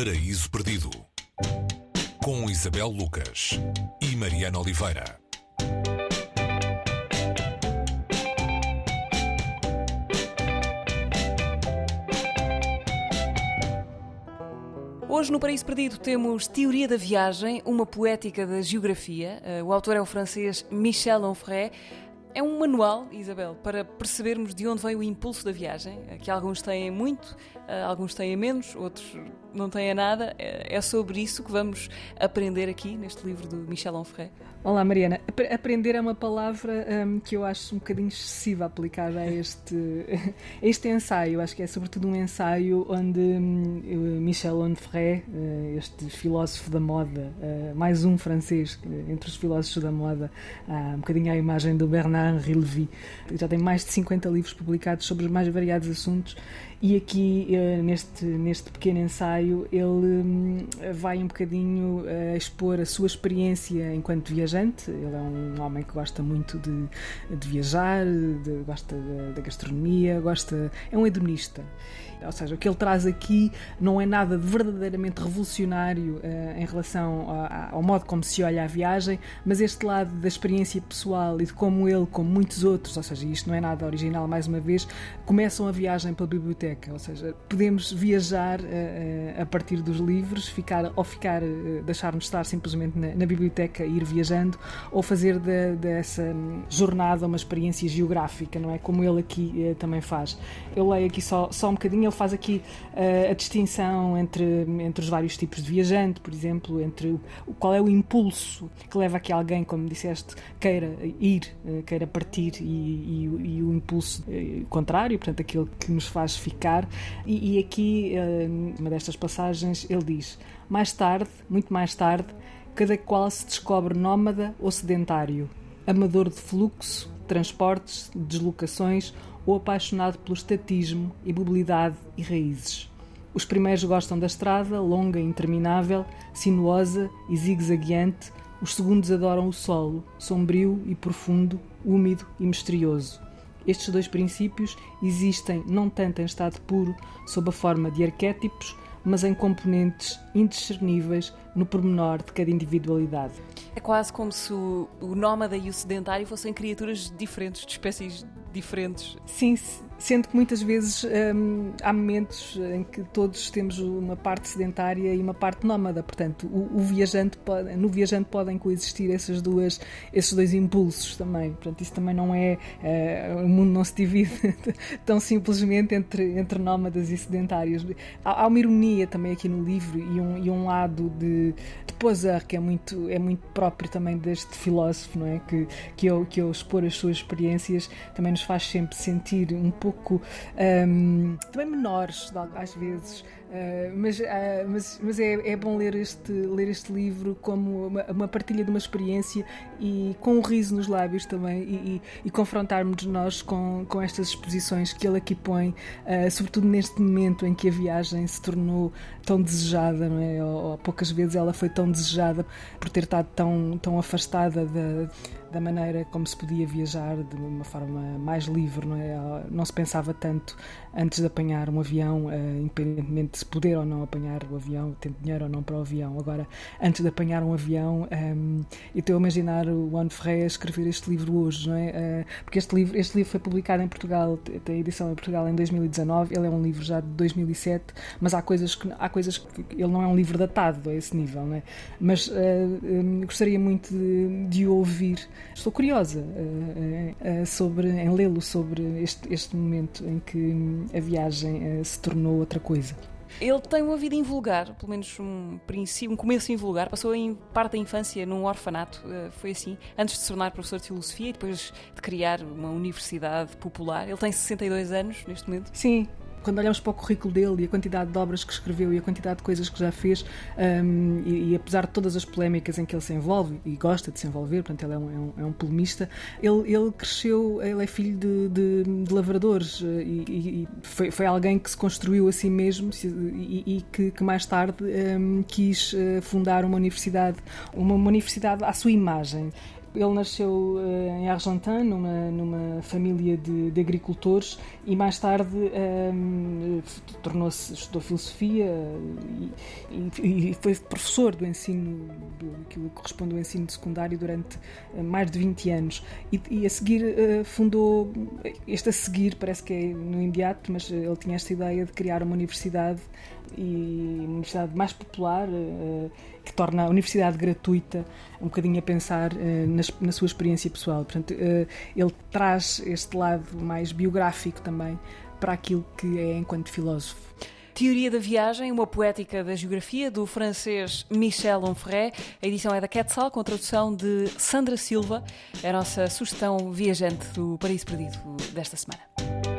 Paraíso Perdido com Isabel Lucas e Mariana Oliveira. Hoje no Paraíso Perdido temos Teoria da Viagem, uma poética da geografia. Eh, o autor é o francês Michel Onfray. É um manual, Isabel, para percebermos de onde vem o impulso da viagem, eh, que alguns têm muito, alguns têm menos, outros não têm nada. É sobre isso que vamos aprender aqui neste livro do Michel Onfray. Olá, Mariana. Aprender é uma palavra um, que eu acho um bocadinho excessiva aplicada a este, a este ensaio. Acho que é sobretudo um ensaio onde um, Michel Onfray, uh, este filósofo da moda, uh, mais um francês entre os filósofos da moda, uh, um bocadinho à imagem do Bernard Henri já tem mais de 50 livros publicados sobre os mais variados assuntos e aqui, uh, neste, neste pequeno ensaio, ele um, vai um bocadinho uh, expor a sua experiência enquanto viajante. Ele é um homem que gosta muito de, de viajar, de, gosta da gastronomia, gosta, é um hedonista. Ou seja, o que ele traz aqui não é nada de verdadeiramente revolucionário uh, em relação ao modo como se olha a viagem, mas este lado da experiência pessoal e de como ele, como muitos outros, ou seja, isto não é nada original mais uma vez, começam a viagem pela biblioteca. Ou seja, podemos viajar uh, a partir dos livros, ficar ou ficar, uh, deixar-nos estar simplesmente na, na, biblioteca e ir viajando, ou fazer de, dessa jornada uma experiência geográfica, não é? Como ele aqui também faz. Eu leio aqui só, só um bocadinho ele faz aqui a distinção entre, entre os vários tipos de viajante, por exemplo, entre o, qual é o impulso que leva a que alguém, como disseste, queira ir, queira partir e, e, e o impulso contrário, portanto, aquele que nos faz ficar. E, e aqui, numa destas passagens, ele diz: mais tarde, muito mais tarde, cada qual se descobre nómada ou sedentário, amador de fluxo, transportes, deslocações ou apaixonado pelo estatismo e mobilidade e raízes. Os primeiros gostam da estrada, longa e interminável, sinuosa e zigue-zagueante. Os segundos adoram o solo, sombrio e profundo, úmido e misterioso. Estes dois princípios existem não tanto em estado puro, sob a forma de arquétipos, mas em componentes indiscerníveis no pormenor de cada individualidade. É quase como se o, o nómada e o sedentário fossem criaturas diferentes, de espécies diferentes. Sim, Sendo que muitas vezes hum, há momentos em que todos temos uma parte sedentária e uma parte nómada, portanto, o, o, viajante pode, no viajante podem coexistir essas duas, esses dois impulsos também. Portanto, isso também não é. Uh, o mundo não se divide tão simplesmente entre, entre nómadas e sedentários. Há, há, uma ironia também aqui no livro e um, e um lado de, de Poiseur que é muito, é muito próprio também deste filósofo, não é? Que, que, eu, que eu expor as suas experiências também nos faz sempre sentir um pouco pouco um, também menores às vezes Uh, mas, uh, mas, mas é, é, bom ler este, ler este livro como uma, uma, partilha de uma experiência e com um riso nos lábios também e, e, e confrontarmos nós com, com estas exposições que ele aqui põe, uh, sobretudo neste momento em que a viagem se tornou tão desejada, não é? Ou, ou poucas vezes ela foi tão desejada por ter estado tão, tão afastada da, da maneira como se podia viajar de uma forma mais livre, não é? Não se pensava tanto antes de apanhar um avião, independentemente se poder ou não apanhar o avião, ter dinheiro ou não para o avião. Agora, antes de apanhar um avião, um, eu estou a imaginar o Juan Ferreira escrever este livro hoje, não é? Uh, porque este livro, este livro foi publicado em Portugal, tem edição em Portugal em 2019, ele é um livro já de 2007, mas há coisas que, há coisas que ele não é um livro datado a esse nível, não é? Mas uh, um, gostaria muito de, de ouvir, estou curiosa uh, sobre, em lê-lo sobre este, este momento em que a viagem se tornou outra coisa. Ele tem uma vida invulgar, pelo menos um princípio, um começo invulgar. Passou em parte da infância num orfanato, uh, foi assim, antes de se tornar professor de filosofia e depois de criar uma universidade popular. Ele tem 62 anos neste momento. Sim, quando olhamos para o currículo dele e a quantidade de obras que escreveu e a quantidade de coisas que já fez, um, e, e, apesar de todas as polémicas em que ele se envolve e gosta de se envolver, portanto, ele é um, é um, é um polemista, ele, ele cresceu, ele é filho de, de, de lavradores eh, e, e foi, foi, alguém que se construiu a si mesmo e, que, que, mais tarde um, quis eh, fundar uma universidade, uma, uma universidade à sua imagem Ele nasceu uh, em Argentin, numa, numa família de, de agricultores, e mais tarde um, tornou-se, estudou filosofia e, e, foi professor do ensino, do, que corresponde ao ensino secundário durante uh, mais de 20 anos. E, e a seguir uh, fundou, este a seguir parece que é no imediato, mas ele tinha esta ideia de criar uma universidade e universidade mais popular que torna a universidade gratuita, um bocadinho a pensar uh, na sua experiência pessoal. Portanto, uh, ele traz este lado mais biográfico também para aquilo que é enquanto filósofo. Teoria da Viagem, uma poética da geografia do francês Michel Onfray. A edição é da Quetzal, com a tradução de Sandra Silva. É a nossa sugestão viajante do Paraíso Perdido desta semana.